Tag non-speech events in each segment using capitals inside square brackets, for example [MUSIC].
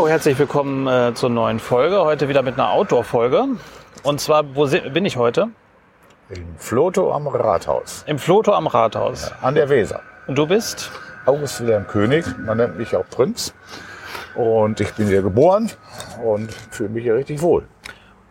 Ja, herzlich willkommen äh, zur neuen Folge. Heute wieder mit einer Outdoor-Folge. Und zwar, wo bin ich heute? Im Floto am Rathaus. Im Floto am Rathaus. Ja, an der Weser. Und du bist? August Wilhelm König. Man nennt mich auch Prinz. Und ich bin hier geboren und fühle mich hier richtig wohl.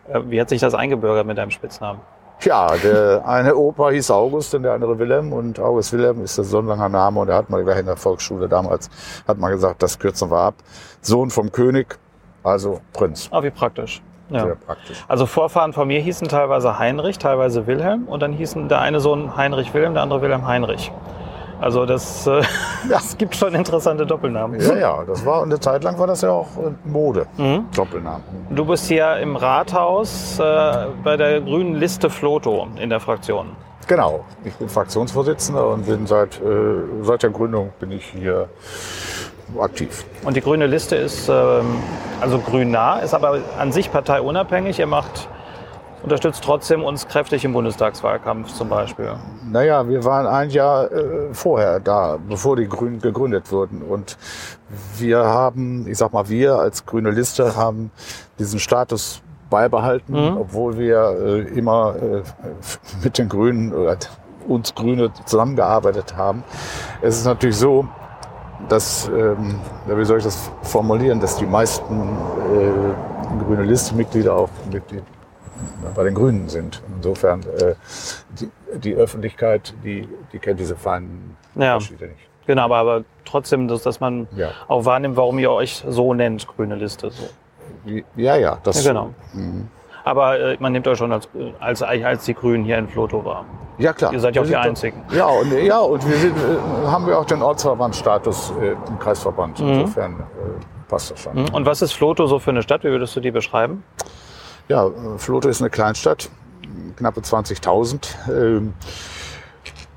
Äh, wie hat sich das eingebürgert mit deinem Spitznamen? Tja, der eine Opa hieß August und der andere Wilhelm und August Wilhelm ist so ein langer Name und da hat man gleich in der Volksschule damals, hat man gesagt, das kürzen wir ab. Sohn vom König, also Prinz. Ah, wie praktisch. Ja. Sehr praktisch. Also Vorfahren von mir hießen teilweise Heinrich, teilweise Wilhelm und dann hießen der eine Sohn Heinrich Wilhelm, der andere Wilhelm Heinrich. Also das, äh, [LAUGHS] das gibt schon interessante Doppelnamen. Ja, ja, das war eine Zeit lang war das ja auch Mode, mhm. Doppelnamen. Du bist hier im Rathaus äh, bei der grünen Liste Floto in der Fraktion. Genau, ich bin Fraktionsvorsitzender und bin seit, äh, seit der Gründung bin ich hier aktiv. Und die grüne Liste ist ähm, also grün nah, ist aber an sich parteiunabhängig. Ihr macht unterstützt trotzdem uns kräftig im Bundestagswahlkampf zum Beispiel. Naja, wir waren ein Jahr äh, vorher da, bevor die Grünen gegründet wurden. Und wir haben, ich sag mal, wir als grüne Liste haben diesen Status beibehalten, mhm. obwohl wir äh, immer äh, mit den Grünen oder uns Grüne zusammengearbeitet haben. Es ist natürlich so, dass, ähm, wie soll ich das formulieren, dass die meisten äh, grüne Liste-Mitglieder auch Mitglied bei den Grünen sind. Insofern, äh, die, die, Öffentlichkeit, die, die kennt diese feinen ja. Unterschiede nicht. Genau, aber, aber trotzdem, dass, dass man ja. auch wahrnimmt, warum ihr euch so nennt, grüne Liste. So. Ja, ja, das. Ja, genau. Mhm. Aber äh, man nimmt euch schon als, als, als die Grünen hier in Floto wahr. Ja, klar. Ihr seid ja auch die Einzigen. Ja, und, ja, und wir sind, äh, haben wir auch den Ortsverbandstatus äh, im Kreisverband. Mhm. Insofern äh, passt das schon. Mhm. Und was ist Floto so für eine Stadt? Wie würdest du die beschreiben? Ja, Floto ist eine Kleinstadt, knappe 20.000. Ähm,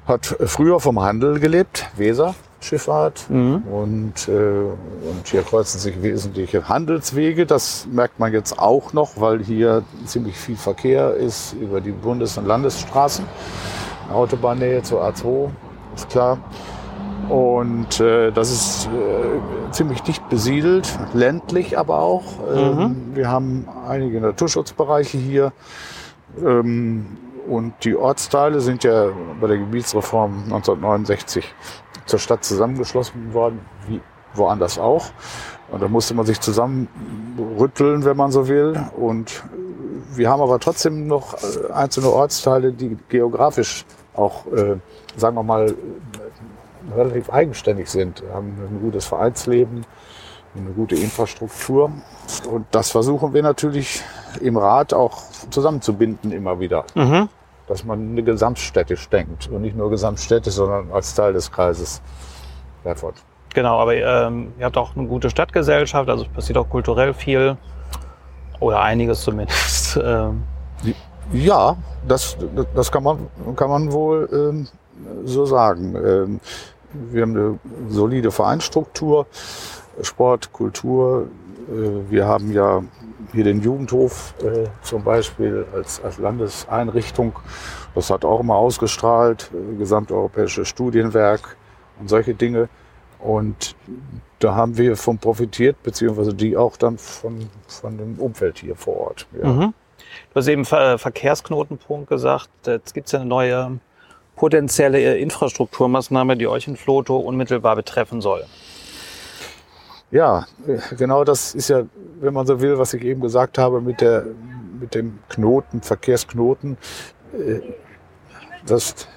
hat früher vom Handel gelebt, Weser, Schifffahrt. Mhm. Und, äh, und hier kreuzen sich wesentliche Handelswege. Das merkt man jetzt auch noch, weil hier ziemlich viel Verkehr ist über die Bundes- und Landesstraßen. Autobahnnähe zur A2, ist klar. Und äh, das ist äh, ziemlich dicht besiedelt, ländlich aber auch. Ähm, mhm. Wir haben einige Naturschutzbereiche hier. Ähm, und die Ortsteile sind ja bei der Gebietsreform 1969 zur Stadt zusammengeschlossen worden, wie woanders auch. Und da musste man sich zusammenrütteln, wenn man so will. Und wir haben aber trotzdem noch äh, einzelne Ortsteile, die geografisch auch, äh, sagen wir mal, relativ eigenständig sind, haben ein gutes Vereinsleben, eine gute Infrastruktur. Und das versuchen wir natürlich im Rat auch zusammenzubinden immer wieder. Mhm. Dass man eine gesamtstädtisch denkt und nicht nur gesamtstädtisch, sondern als Teil des Kreises Erfurt. Genau, aber ähm, ihr habt auch eine gute Stadtgesellschaft, also es passiert auch kulturell viel oder einiges zumindest. [LAUGHS] Ähm. Ja, das, das kann, man, kann man wohl ähm, so sagen. Wir haben eine solide Vereinsstruktur, Sport, Kultur. Äh, wir haben ja hier den Jugendhof äh, zum Beispiel als, als Landeseinrichtung. Das hat auch immer ausgestrahlt, äh, gesamteuropäische Studienwerk und solche Dinge. Und da haben wir von profitiert, beziehungsweise die auch dann von, von dem Umfeld hier vor Ort. Ja. Mhm. Du hast eben Ver Verkehrsknotenpunkt gesagt. Jetzt gibt es ja eine neue potenzielle Infrastrukturmaßnahme, die euch in Floto unmittelbar betreffen soll? Ja, genau das ist ja, wenn man so will, was ich eben gesagt habe mit, der, mit dem Knoten, Verkehrsknoten. Äh, das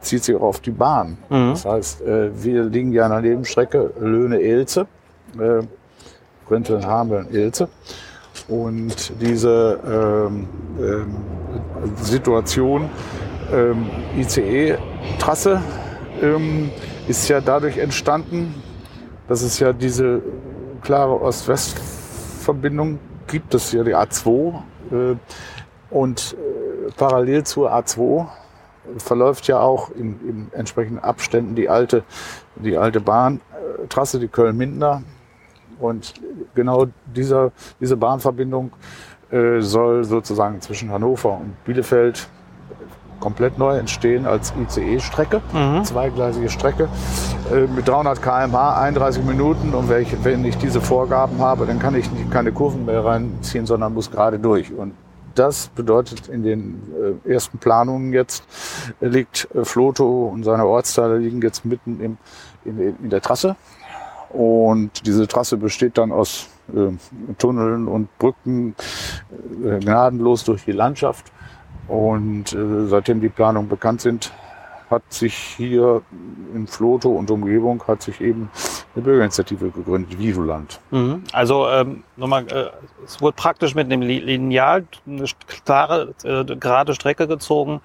bezieht sich auch auf die Bahn. Mhm. Das heißt, äh, wir liegen ja an der Nebenstrecke Löhne-Elze, äh, Grinteln, Hameln, Elze. Und diese ähm, ähm, Situation ICE-Trasse ähm, ist ja dadurch entstanden, dass es ja diese klare Ost-West-Verbindung gibt. Das ist ja die A2. Äh, und äh, parallel zur A2 verläuft ja auch in, in entsprechenden Abständen die alte, die alte Bahntrasse, die Köln-Mindner. Und genau dieser, diese Bahnverbindung äh, soll sozusagen zwischen Hannover und Bielefeld komplett neu entstehen als ICE-Strecke, mhm. zweigleisige Strecke äh, mit 300 km/h, 31 Minuten. Und wenn ich, wenn ich diese Vorgaben habe, dann kann ich nicht, keine Kurven mehr reinziehen, sondern muss gerade durch. Und das bedeutet in den äh, ersten Planungen jetzt äh, liegt äh, Floto und seine Ortsteile liegen jetzt mitten im, in, in der Trasse. Und diese Trasse besteht dann aus äh, Tunneln und Brücken äh, gnadenlos durch die Landschaft. Und äh, seitdem die Planungen bekannt sind, hat sich hier in Floto und Umgebung hat sich eben eine Bürgerinitiative gegründet, Vivoland. Mhm. Also ähm, nochmal, äh, es wurde praktisch mit einem Lineal eine klare, äh, gerade Strecke gezogen,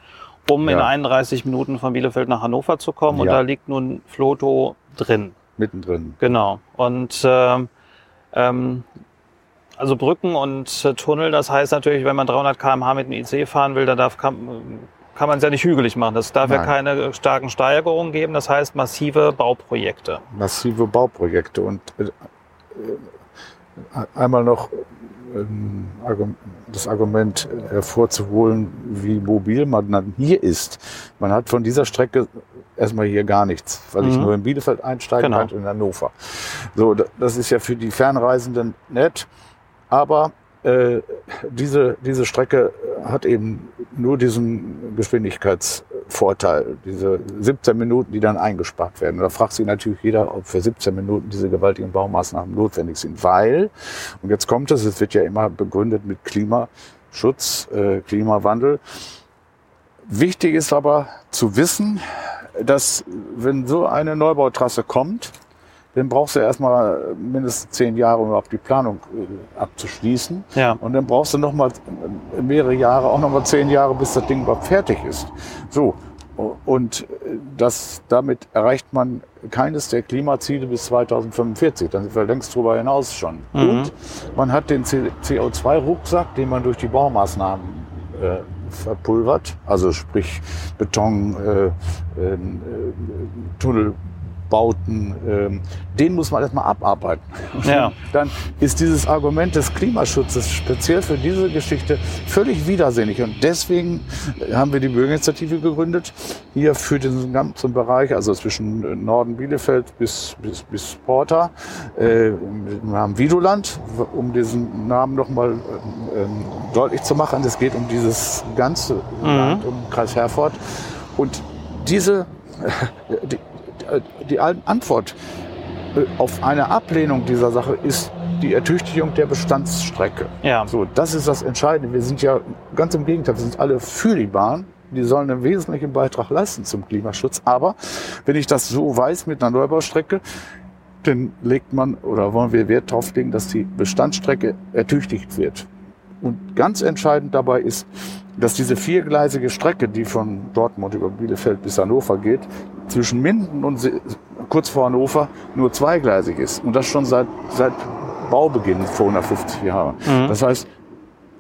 um ja. in 31 Minuten von Bielefeld nach Hannover zu kommen. Ja. Und da liegt nun Floto drin. Mittendrin. Genau. Und ähm, ähm, also Brücken und äh, Tunnel, das heißt natürlich, wenn man 300 km/h mit dem IC fahren will, dann darf, kann, kann man es ja nicht hügelig machen. Das darf Nein. ja keine starken Steigerungen geben. Das heißt massive Bauprojekte. Massive Bauprojekte. Und äh, äh einmal noch ähm, das Argument hervorzuholen, wie mobil man dann hier ist. Man hat von dieser Strecke erstmal hier gar nichts, weil mhm. ich nur in Bielefeld einsteigen genau. kann und in Hannover. So, das ist ja für die Fernreisenden nett, aber äh, diese, diese Strecke hat eben nur diesen Geschwindigkeitsvorteil, diese 17 Minuten, die dann eingespart werden. da fragt sich natürlich jeder, ob für 17 Minuten diese gewaltigen Baumaßnahmen notwendig sind, weil, und jetzt kommt es, es wird ja immer begründet mit Klimaschutz, äh, Klimawandel. Wichtig ist aber zu wissen, dass wenn so eine Neubautrasse kommt, dann brauchst du erstmal mindestens zehn Jahre, um überhaupt die Planung äh, abzuschließen. Ja. Und dann brauchst du noch mal mehrere Jahre, auch noch mal zehn Jahre, bis das Ding überhaupt fertig ist. So. Und das, damit erreicht man keines der Klimaziele bis 2045. Dann sind wir längst drüber hinaus schon. Mhm. Und man hat den CO2-Rucksack, den man durch die Baumaßnahmen äh, verpulvert, also sprich Beton, äh, äh, Tunnel, Bauten, ähm, den muss man erstmal abarbeiten. Ja. [LAUGHS] Dann ist dieses Argument des Klimaschutzes speziell für diese Geschichte völlig widersinnig. Und deswegen haben wir die Bürgerinitiative gegründet, hier für diesen ganzen Bereich, also zwischen Norden Bielefeld bis, bis, bis Porta. Äh, wir haben Vidoland, um diesen Namen nochmal äh, deutlich zu machen. Es geht um dieses ganze mhm. Land, um Kreis Herford. Und diese, [LAUGHS] die, äh, die Antwort äh, auf eine Ablehnung dieser Sache ist die Ertüchtigung der Bestandsstrecke. Ja. So, das ist das Entscheidende. Wir sind ja ganz im Gegenteil, wir sind alle für die Bahn. Die sollen einen wesentlichen Beitrag leisten zum Klimaschutz. Aber wenn ich das so weiß mit einer Neubaustrecke, dann legt man oder wollen wir Wert darauf legen, dass die Bestandsstrecke ertüchtigt wird. Und ganz entscheidend dabei ist, dass diese viergleisige Strecke, die von Dortmund über Bielefeld bis Hannover geht, zwischen Minden und kurz vor Hannover nur zweigleisig ist. Und das schon seit, seit Baubeginn vor 150 Jahren. Mhm. Das heißt,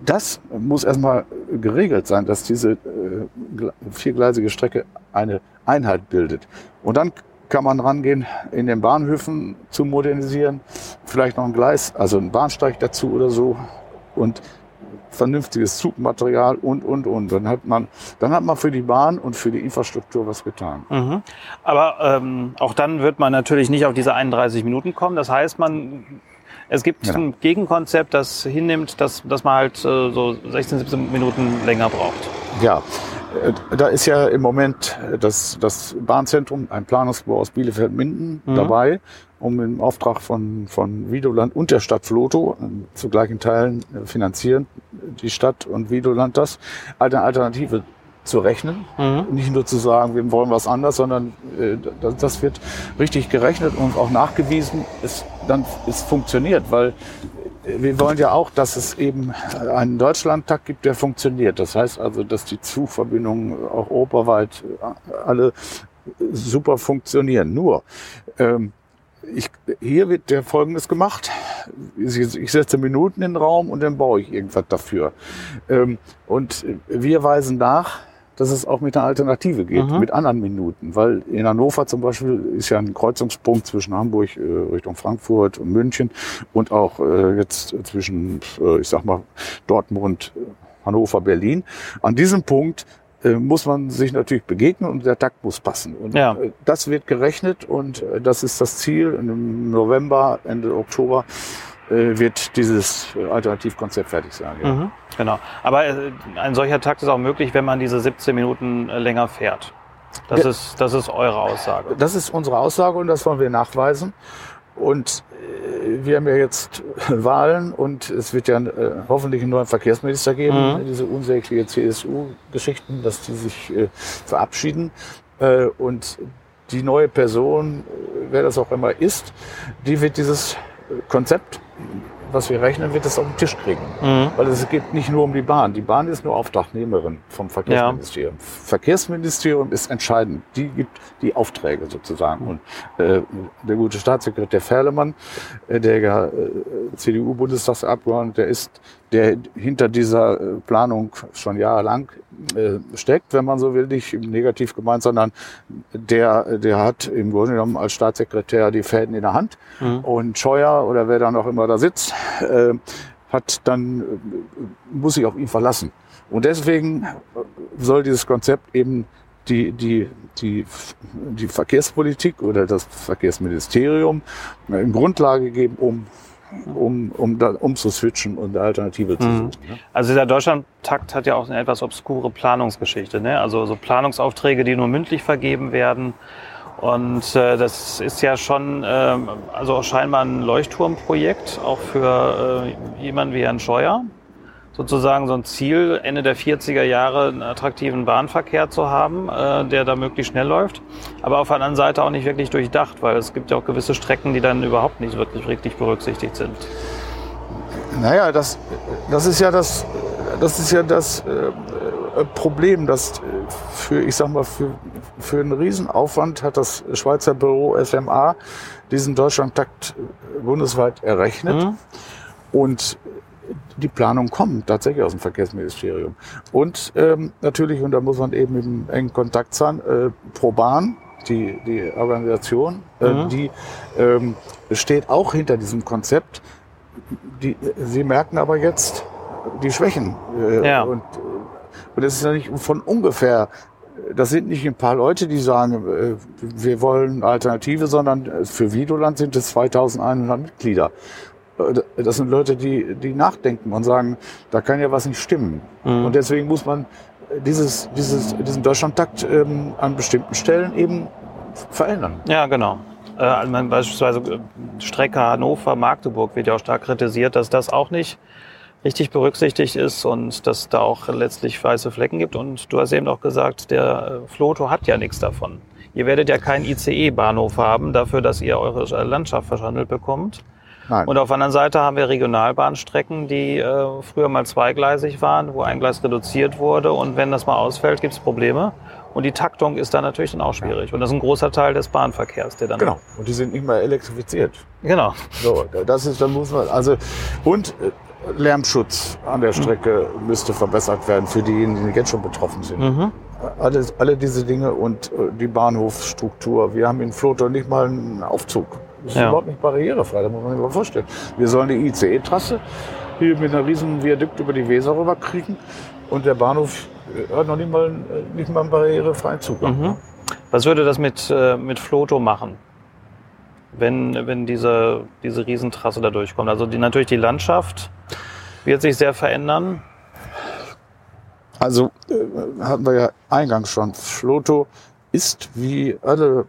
das muss erstmal geregelt sein, dass diese äh, viergleisige Strecke eine Einheit bildet. Und dann kann man rangehen, in den Bahnhöfen zu modernisieren, vielleicht noch ein Gleis, also ein Bahnsteig dazu oder so. Und vernünftiges Zugmaterial und, und, und. Dann hat man, dann hat man für die Bahn und für die Infrastruktur was getan. Mhm. Aber ähm, auch dann wird man natürlich nicht auf diese 31 Minuten kommen. Das heißt, man es gibt genau. ein Gegenkonzept, das hinnimmt, dass, dass man halt äh, so 16, 17 Minuten länger braucht. Ja, da ist ja im Moment das, das Bahnzentrum, ein Planungsbau aus Bielefeld-Minden mhm. dabei um im Auftrag von, von Videoland und der Stadt Floto äh, zu gleichen Teilen äh, finanzieren die Stadt und Videoland das, eine Alternative zu rechnen. Mhm. Nicht nur zu sagen, wir wollen was anders, sondern äh, das, das, wird richtig gerechnet und auch nachgewiesen, es dann es funktioniert, weil äh, wir wollen ja auch, dass es eben einen Deutschlandtakt gibt, der funktioniert. Das heißt also, dass die Zugverbindungen auch europaweit alle super funktionieren. Nur ähm, ich, hier wird der Folgendes gemacht. Ich, ich, setze Minuten in den Raum und dann baue ich irgendwas dafür. Ähm, und wir weisen nach, dass es auch mit einer Alternative geht, mhm. mit anderen Minuten. Weil in Hannover zum Beispiel ist ja ein Kreuzungspunkt zwischen Hamburg äh, Richtung Frankfurt und München und auch äh, jetzt zwischen, äh, ich sag mal, Dortmund, Hannover, Berlin. An diesem Punkt äh, muss man sich natürlich begegnen und der Takt muss passen. Und Ja. äh, das wird gerechnet und äh, das ist das Ziel. Im November, Ende Oktober wird dieses äh, Alternativkonzept fertig sein. Ja. Mhm, genau. Aber äh, ein solcher Takt ist auch möglich, wenn man diese 17 Minuten äh, länger fährt. Das, Ja. ist, das ist eure Aussage. Das ist unsere Aussage und das wollen wir nachweisen. Und äh, wir haben ja jetzt [LAUGHS] Wahlen und es wird ja äh, hoffentlich einen neuen Verkehrsminister geben. Mhm. Diese unsägliche CSU-Geschichten, dass die sich äh, verabschieden. Äh, und die neue Person, äh, wer das auch immer ist, die wird dieses äh, Konzept, was wir rechnen, wird das auf den Tisch kriegen. Mhm. Weil es geht nicht nur um die Bahn. Die Bahn ist nur Auftragnehmerin vom Verkehrsministerium. Verkehrsministerium ist entscheidend. Die gibt die Aufträge sozusagen. Und äh, der gute Staatssekretär Ferlemann, äh, der ja, äh, CDU-Bundestagsabgeordnete ist, der hinter dieser äh, Planung schon jahrelang äh, steckt, wenn man so will, nicht im negativ gemeint, sondern der, der hat im Grunde genommen als Staatssekretär die Fäden in der Hand. Mhm. Und Scheuer oder wer dann auch immer da sitzt, äh, hat dann, muss sich auf ihn verlassen. Und deswegen soll dieses Konzept eben die, die, die, die Verkehrspolitik oder das Verkehrsministerium eine Grundlage geben, um, um, um, da, um zu switchen und eine Alternative zu Mhm. suchen. Ne? Also dieser Deutschlandtakt hat ja auch eine etwas obskure Planungsgeschichte. Ne? Also so Planungsaufträge, die nur mündlich vergeben werden. Und äh, das ist ja schon ähm, also scheinbar ein Leuchtturmprojekt, auch für äh, jemanden wie Herrn Scheuer. Sozusagen so ein Ziel, Ende der 40er Jahre einen attraktiven Bahnverkehr zu haben, äh, der da möglichst schnell läuft. Aber auf der anderen Seite auch nicht wirklich durchdacht, weil es gibt ja auch gewisse Strecken, die dann überhaupt nicht wirklich richtig berücksichtigt sind. Naja, das, das ist ja das, das ist ja das äh, äh, Problem, dass äh, für, ich sag mal, für, für einen Riesenaufwand hat das Schweizer Büro SMA diesen Deutschlandtakt äh, bundesweit errechnet. Mhm. Und die Planung kommt tatsächlich aus dem Verkehrsministerium. Und ähm, natürlich, und da muss man eben im engen Kontakt sein, äh, ProBahn, die, die Organisation, äh, Mhm. die ähm, steht auch hinter diesem Konzept. Die, sie merken aber jetzt die Schwächen. Äh, Ja. Und, und es ist ja nicht von ungefähr. Das sind nicht ein paar Leute, die sagen, äh, wir wollen Alternative, sondern äh, für Videoland sind es 2100 Mitglieder. Das sind Leute, die, die nachdenken und sagen, da kann ja was nicht stimmen. Mhm. Und deswegen muss man dieses, dieses, diesen Deutschlandtakt ähm, an bestimmten Stellen eben verändern. Ja, genau. Äh, also beispielsweise äh, Strecke Hannover-Magdeburg wird ja auch stark kritisiert, dass das auch nicht richtig berücksichtigt ist und dass da auch letztlich weiße Flecken gibt. Und du hast eben auch gesagt, der äh, Floto hat ja nichts davon. Ihr werdet ja keinen ICE-Bahnhof haben dafür, dass ihr eure Landschaft verschandelt bekommt. Nein. Und auf der anderen Seite haben wir Regionalbahnstrecken, die äh, früher mal zweigleisig waren, wo ein Gleis reduziert wurde. Und wenn das mal ausfällt, gibt es Probleme. Und die Taktung ist dann natürlich dann auch schwierig. Und das ist ein großer Teil des Bahnverkehrs, der dann. Genau. Und die sind nicht mehr elektrifiziert. Genau. So, das ist, dann muss man, also, und äh, Lärmschutz an der Strecke müsste verbessert werden für diejenigen, die jetzt schon betroffen sind. Mhm. Alles, alle diese Dinge und äh, die Bahnhofsstruktur. Wir haben in Floto nicht mal einen Aufzug. Das ist Ja. überhaupt nicht barrierefrei, da muss man sich mal vorstellen. Wir sollen die ICE-Trasse hier mit einer riesen Viadukt über die Weser rüberkriegen und der Bahnhof äh, hat noch nicht mal, äh, nicht mal einen barrierefreien Zugang. Mhm. Was würde das mit, äh, mit Floto machen, wenn, wenn diese, diese Riesentrasse da durchkommt? Also die, natürlich die Landschaft wird sich sehr verändern. Also äh, hatten wir ja eingangs schon. Floto ist wie alle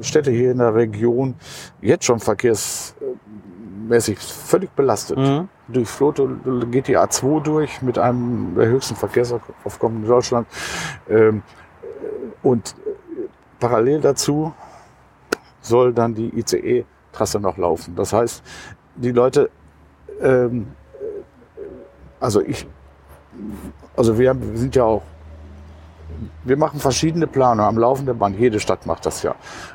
Städte hier in der Region jetzt schon verkehrsmäßig völlig belastet. Mhm. Durch Floto geht die A2 durch mit einem der höchsten Verkehrsaufkommen in Deutschland. Ähm, Und parallel dazu soll dann die ICE-Trasse noch laufen. Das heißt, die Leute, ähm, also ich, also wir sind ja auch, wir machen verschiedene Planungen am laufenden Band. Jede Stadt macht das ja.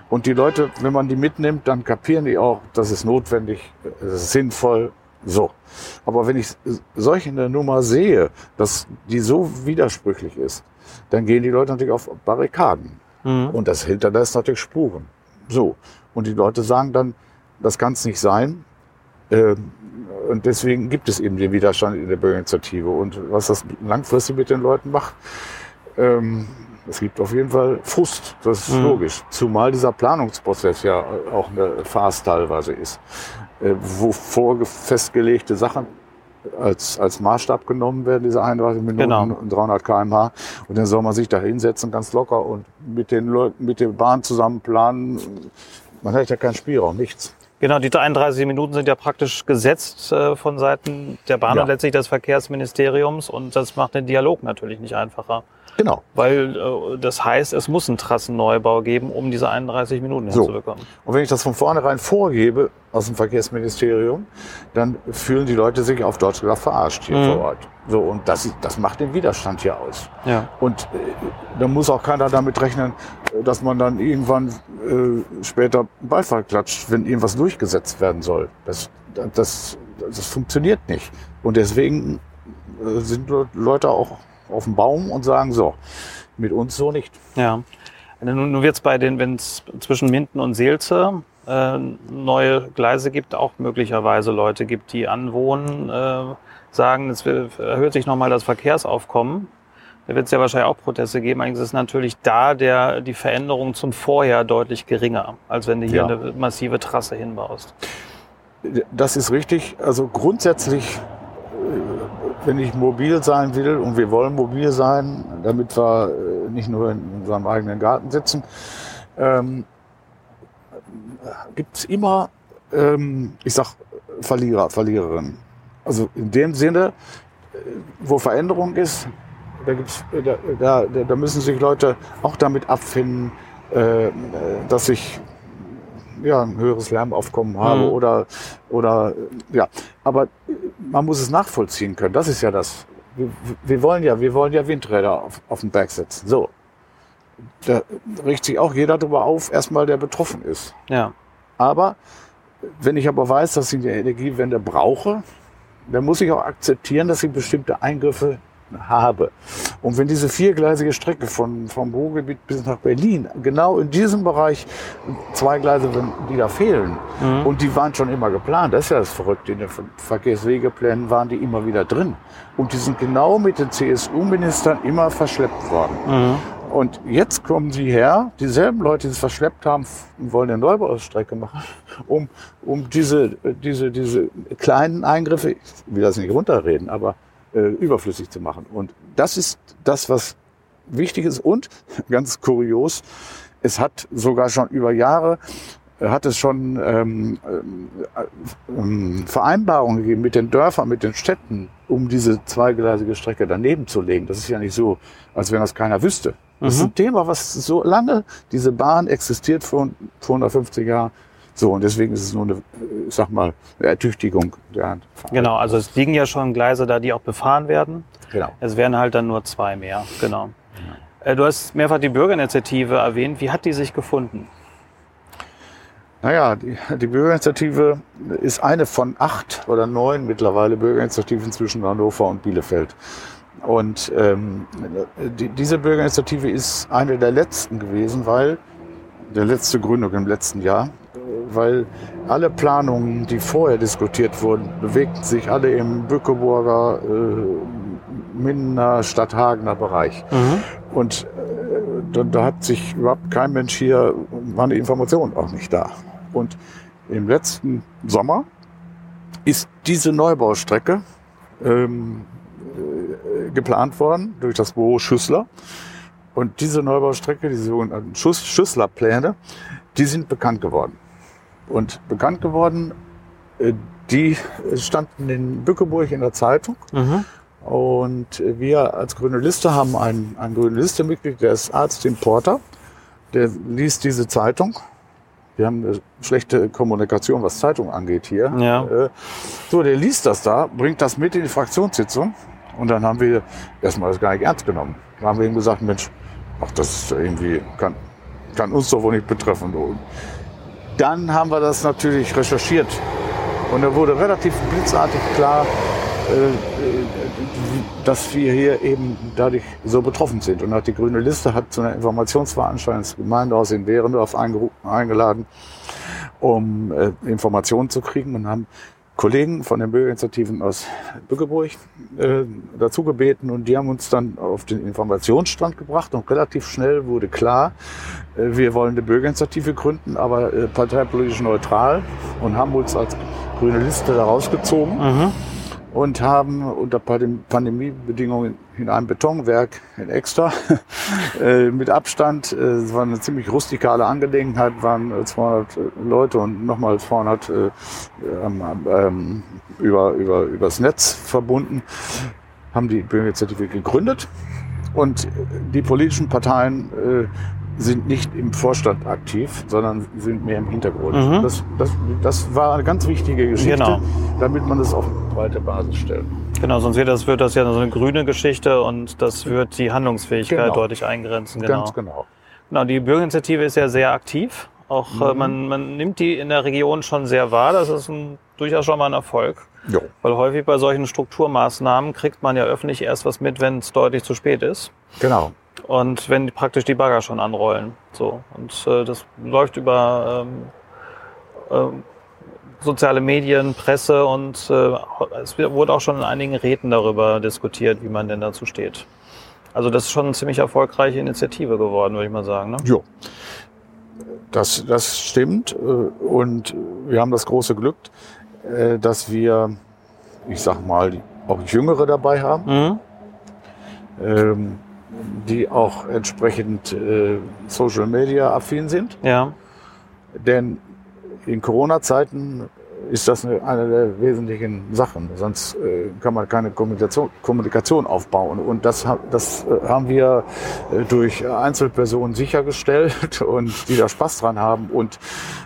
Und die Leute, wenn man die mitnimmt, dann kapieren die auch, das ist notwendig, das ist sinnvoll, so. Aber wenn ich solche eine Nummer sehe, dass die so widersprüchlich ist, dann gehen die Leute natürlich auf Barrikaden. Mhm. Und das hinterlässt natürlich Spuren. So. Und die Leute sagen dann, das kann es nicht sein. Ähm, und deswegen gibt es eben den Widerstand in der Bürgerinitiative. Und was das langfristig mit den Leuten macht, ähm, es gibt auf jeden Fall Frust, das ist mhm. logisch. Zumal dieser Planungsprozess ja auch eine Farce teilweise ist, äh, wo vorfestgelegte Sachen als, als Maßstab genommen werden, diese 31 Minuten genau. und 300 kmh. Und dann soll man sich da hinsetzen, ganz locker und mit den Leuten, mit der Bahn zusammen planen. Man hat ja keinen Spielraum, nichts. Genau, die 31 Minuten sind ja praktisch gesetzt äh, von Seiten der Bahn ja. und letztlich des Verkehrsministeriums und das macht den Dialog natürlich nicht einfacher. Genau. Weil äh, das heißt, es muss einen Trassenneubau geben, um diese 31 Minuten so. hinzubekommen. Und wenn ich das von vornherein vorgebe aus dem Verkehrsministerium, dann fühlen die Leute sich auf Deutsch gesagt verarscht hier mhm. vor Ort. So, und das, das macht den Widerstand hier aus. Ja. Und äh, da muss auch keiner damit rechnen, dass man dann irgendwann äh, später Beifall klatscht, wenn irgendwas durchgesetzt werden soll. Das, das, das funktioniert nicht. Und deswegen äh, sind Leute auch auf dem Baum und sagen so, mit uns so nicht. Ja. Nun, nun wird es bei den, wenn es zwischen Minden und Seelze äh, neue Gleise gibt, auch möglicherweise Leute gibt, die anwohnen, äh, sagen, es erhöht sich nochmal das Verkehrsaufkommen. Da wird es ja wahrscheinlich auch Proteste geben. Eigentlich ist natürlich da der, die Veränderung zum Vorjahr deutlich geringer, als wenn du hier ja. eine massive Trasse hinbaust. Das ist richtig. Also grundsätzlich wenn ich mobil sein will, und wir wollen mobil sein, damit wir äh, nicht nur in unserem eigenen Garten sitzen, ähm, gibt es immer, ähm, ich sag, Verlierer, Verliererinnen. Also in dem Sinne, äh, wo Veränderung ist, da, gibt's, da, da, da müssen sich Leute auch damit abfinden, äh, dass ich ja, ein höheres Lärmaufkommen habe mhm. oder, oder ja. Aber man muss es nachvollziehen können. Das ist ja das. Wir, wir wollen ja, wir wollen ja Windräder auf, auf den Berg setzen. So. Da regt sich auch jeder darüber auf, erstmal der betroffen ist. Ja. Aber wenn ich aber weiß, dass ich eine Energiewende brauche, dann muss ich auch akzeptieren, dass ich bestimmte Eingriffe habe. Und wenn diese viergleisige Strecke von, vom Ruhrgebiet bis nach Berlin, genau in diesem Bereich zwei Gleise, die da fehlen, mhm. und die waren schon immer geplant, das ist ja das Verrückte, in den Verkehrswegeplänen waren die immer wieder drin. Und die sind genau mit den CSU-Ministern immer verschleppt worden. Mhm. Und jetzt kommen sie her, dieselben Leute, die es verschleppt haben, wollen eine Neubaustrecke machen, um, um diese, diese, diese kleinen Eingriffe, ich will das nicht runterreden, aber äh, überflüssig zu machen. Und das ist das, was wichtig ist. Und [LAUGHS] ganz kurios, es hat sogar schon über Jahre äh, hat es schon ähm, äh, ähm, Vereinbarungen gegeben mit den Dörfern, mit den Städten, um diese zweigleisige Strecke daneben zu legen. Das ist ja nicht so, als wenn das keiner wüsste. Das mhm. ist ein Thema, was so lange diese Bahn existiert, vor, vor 150 Jahren, so, und deswegen ist es nur eine, ich sag mal, eine Ertüchtigung der Genau, also es liegen ja schon Gleise da, die auch befahren werden. Genau. Es wären halt dann nur zwei mehr, genau. Ja. Äh, du hast mehrfach die Bürgerinitiative erwähnt. Wie hat die sich gefunden? Naja, die, die Bürgerinitiative ist eine von acht oder neun mittlerweile Bürgerinitiativen zwischen Hannover und Bielefeld. Und ähm, die, diese Bürgerinitiative ist eine der letzten gewesen, weil der letzte Gründung im letzten Jahr, weil alle Planungen, die vorher diskutiert wurden, bewegten sich alle im Bückeburger, äh, Mindener, Stadthagener Bereich. Mhm. Und äh, da, hat sich überhaupt kein Mensch hier, war eine Information auch nicht da. Und im letzten Sommer ist diese Neubaustrecke ähm, äh, geplant worden durch das Büro Schüssler. Und diese Neubaustrecke, diese sogenannten Schüsslerpläne, die sind bekannt geworden und bekannt geworden. Äh, die standen in Bückeburg in der Zeitung. Mhm. Und wir als Grüne Liste haben einen, einen Grüne Liste-Mitglied, der ist Arzt in Porter. Der liest diese Zeitung. Wir haben eine schlechte Kommunikation, was Zeitung angeht hier. Ja. Äh, so, der liest das da, bringt das mit in die Fraktionssitzung. Und dann haben wir erstmal das gar nicht ernst genommen. Dann haben wir ihm gesagt, Mensch, ach, das ist irgendwie, kann, kann uns doch wohl nicht betreffen. Dann haben wir das natürlich recherchiert. Und da wurde relativ blitzartig klar, äh, dass wir hier eben dadurch so betroffen sind. Und hat die Grüne Liste hat zu einer Informationsveranstaltung ins Gemeindehaus in Behrendorf eingeladen, um äh, Informationen zu kriegen und haben Kollegen von den Bürgerinitiativen aus Bückeburg äh, dazu gebeten und die haben uns dann auf den Informationsstand gebracht und relativ schnell wurde klar, äh, wir wollen eine Bürgerinitiative gründen, aber äh, parteipolitisch neutral und haben uns als grüne Liste da rausgezogen. Mhm und haben unter Pandemiebedingungen in einem Betonwerk in Exter [LAUGHS] äh, mit Abstand, äh, es war eine ziemlich rustikale Angelegenheit, waren 200 Leute und nochmal 200 äh, ähm, über, über, übers Netz verbunden, haben die Bürgerinitiative gegründet und die politischen Parteien sind nicht im Vorstand aktiv, sondern sind mehr im Hintergrund. Mhm. Das, das, das war eine ganz wichtige Geschichte, genau. damit man das auf breite Basis stellt. Genau, sonst wird das, wird das ja so eine grüne Geschichte und das wird die Handlungsfähigkeit genau. deutlich eingrenzen. Genau. Ganz genau. Genau, die Bürgerinitiative ist ja sehr aktiv. Auch äh, mhm. man, man nimmt die in der Region schon sehr wahr. Das ist ein, durchaus schon mal ein Erfolg. Jo. Weil häufig bei solchen Strukturmaßnahmen kriegt man ja öffentlich erst was mit, wenn es deutlich zu spät ist. Genau und wenn praktisch die Bagger schon anrollen. So. Und äh, das läuft über ähm, ähm, soziale Medien, Presse und äh, es wurde auch schon in einigen Räten darüber diskutiert, wie man denn dazu steht. Also das ist schon eine ziemlich erfolgreiche Initiative geworden, würde ich mal sagen. Ne? Ja, das, das stimmt. Äh, und wir haben das große Glück, äh, dass wir, ich sag mal, auch Jüngere dabei haben. Mhm. Ähm, die auch entsprechend äh, Social Media affin sind. Ja. Denn in Corona-Zeiten ist das eine, eine der wesentlichen Sachen. Sonst äh, kann man keine Kommunikation, Kommunikation aufbauen. Und das, das äh, haben wir äh, durch Einzelpersonen sichergestellt [LAUGHS] und die da Spaß dran haben. Und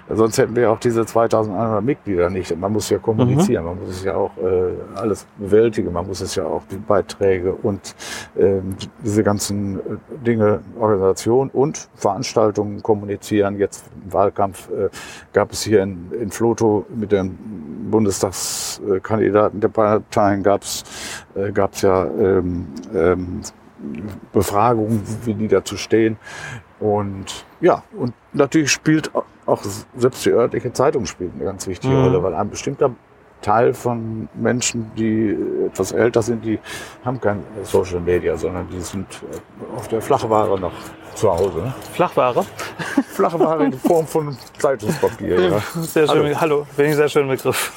sonst hätten wir auch diese 2100 Mitglieder nicht. Man muss ja kommunizieren, mhm. man muss es ja auch äh, alles bewältigen, man muss es ja auch die Beiträge und äh, diese ganzen äh, Dinge, Organisation und Veranstaltungen kommunizieren. Jetzt im Wahlkampf äh, gab es hier in, in Floto mit dem Bundestagskandidaten der Parteien gab es äh, gab's ja ähm, ähm, Befragungen, wie die dazu stehen. Und ja, und natürlich spielt auch selbst die örtliche Zeitung spielt eine ganz wichtige mhm. Rolle, weil ein bestimmter Teil von Menschen, die etwas älter sind, die haben kein Social Media, sondern die sind auf der Flachware noch zu Hause. Ne? Flachware? [LAUGHS] Flachware in Form von [LAUGHS] Zeitungspapier. Ja. Sehr schön. Hallo, Hallo finde ich sehr schönen Begriff.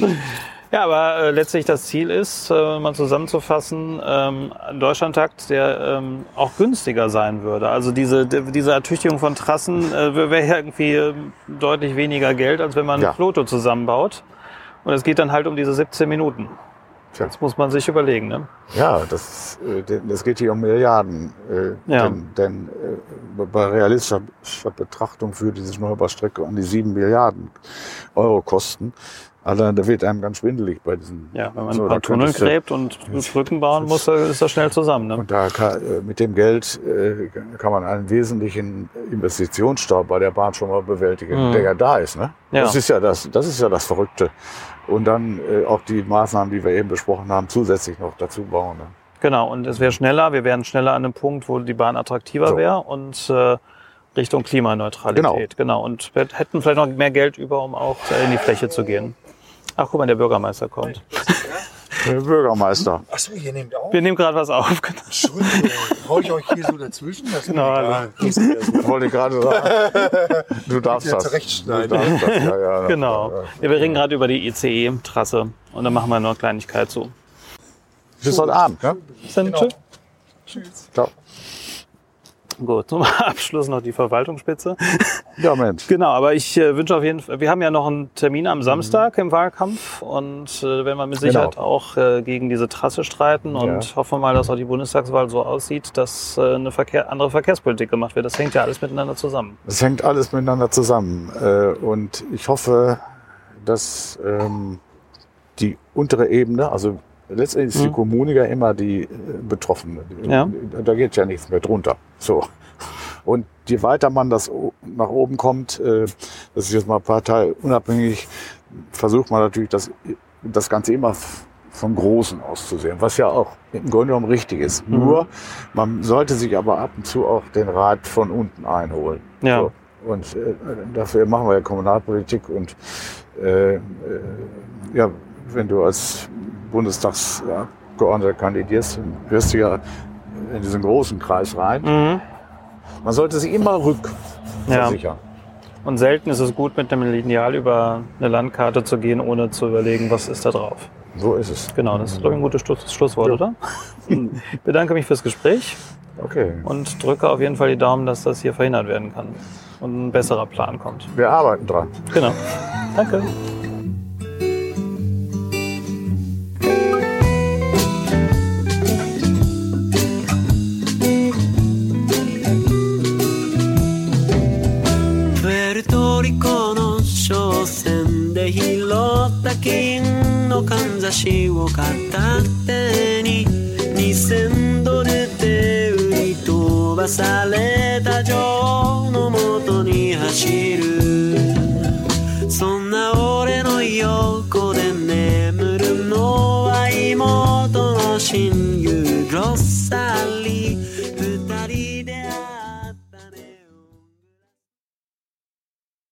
[LAUGHS] Ja, aber äh, letztlich das Ziel ist, äh, mal zusammenzufassen, ähm, ein Deutschlandtakt, der ähm, auch günstiger sein würde. Also diese, diese Ertüchtigung von Trassen äh, wäre irgendwie äh, deutlich weniger Geld, als wenn man ja. ein Floto zusammenbaut. Und es geht dann halt um diese 17 Minuten. Tja. Das muss man sich überlegen. Ne? Ja, das, äh, das geht hier um Milliarden. Äh, ja. Denn, denn äh, bei realistischer Betrachtung für diese Neubaustrecke an die 7 Milliarden Euro kosten. Also da wird einem ganz schwindelig bei diesen. Ja, wenn man so, ein paar Tunnel gräbt und [LAUGHS] Brücken bauen muss, ist das schnell zusammen. Ne? Und da kann, mit dem Geld äh, kann man einen wesentlichen Investitionsstau bei der Bahn schon mal bewältigen, mhm. der ja da ist. Ne? Ja. Das ist ja das, das ist ja das Verrückte und dann äh, auch die Maßnahmen, die wir eben besprochen haben, zusätzlich noch dazu bauen. Ne? Genau, und es wäre schneller, wir wären schneller an einem Punkt, wo die Bahn attraktiver so. wäre und äh, Richtung Klimaneutralität. Genau. genau. Und wir hätten vielleicht noch mehr Geld über, um auch in die Fläche zu gehen. Ach, guck mal, der Bürgermeister kommt. Der Bürgermeister. Achso, ihr nehmt auf? Wir nehmen gerade was auf. Entschuldigung, hau ich euch hier so dazwischen? Das genau, [LAUGHS] egal. Das wollte ich gerade sagen. Du darfst das. Du darfst das. Ja, ja, genau. Ja, wir reden gerade über die ICE-Trasse und dann machen wir noch eine Kleinigkeit zu. Bis heute Abend. Ja? Bis dann. Genau. Tschüss. Ciao. Gut, zum [LAUGHS] Abschluss noch die Verwaltungsspitze. Ja, Mensch. Genau, aber ich äh, wünsche auf jeden Fall, wir haben ja noch einen Termin am Samstag mhm. im Wahlkampf und äh, werden wir mit Sicherheit genau. auch äh, gegen diese Trasse streiten und ja. hoffen mal, dass auch die Bundestagswahl so aussieht, dass äh, eine Verkehr, andere Verkehrspolitik gemacht wird. Das hängt ja alles miteinander zusammen. Das hängt alles miteinander zusammen äh, und ich hoffe, dass ähm, die untere Ebene, also letztendlich ist die mhm. Kommune ja immer die äh, Betroffene. Ja. Da geht ja nichts mehr drunter. So. Und je weiter man das nach oben kommt, äh, das ist jetzt mal parteiunabhängig, versucht man natürlich das, das Ganze immer vom Großen aus zu sehen, was ja auch im Grunde genommen richtig ist. Mhm. Nur, man sollte sich aber ab und zu auch den Rat von unten einholen. Ja. So. Und äh, dafür machen wir ja Kommunalpolitik. Und äh, äh, ja, wenn du als Bundestagsabgeordneter kandidierst, dann hörst du ja in diesen großen Kreis rein. Mhm. Man sollte sich immer rückversichern. Und selten ist es gut, mit einem Lineal über eine Landkarte zu gehen, ohne zu überlegen, was ist da drauf. So ist es. Genau, das ist, glaube ich, ein gutes Schluss Schlusswort, Ja. oder? Ich [LAUGHS] bedanke mich fürs Gespräch Okay. und drücke auf jeden Fall die Daumen, dass das hier verhindert werden kann und ein besserer Plan kommt. Wir arbeiten dran. Genau. Danke.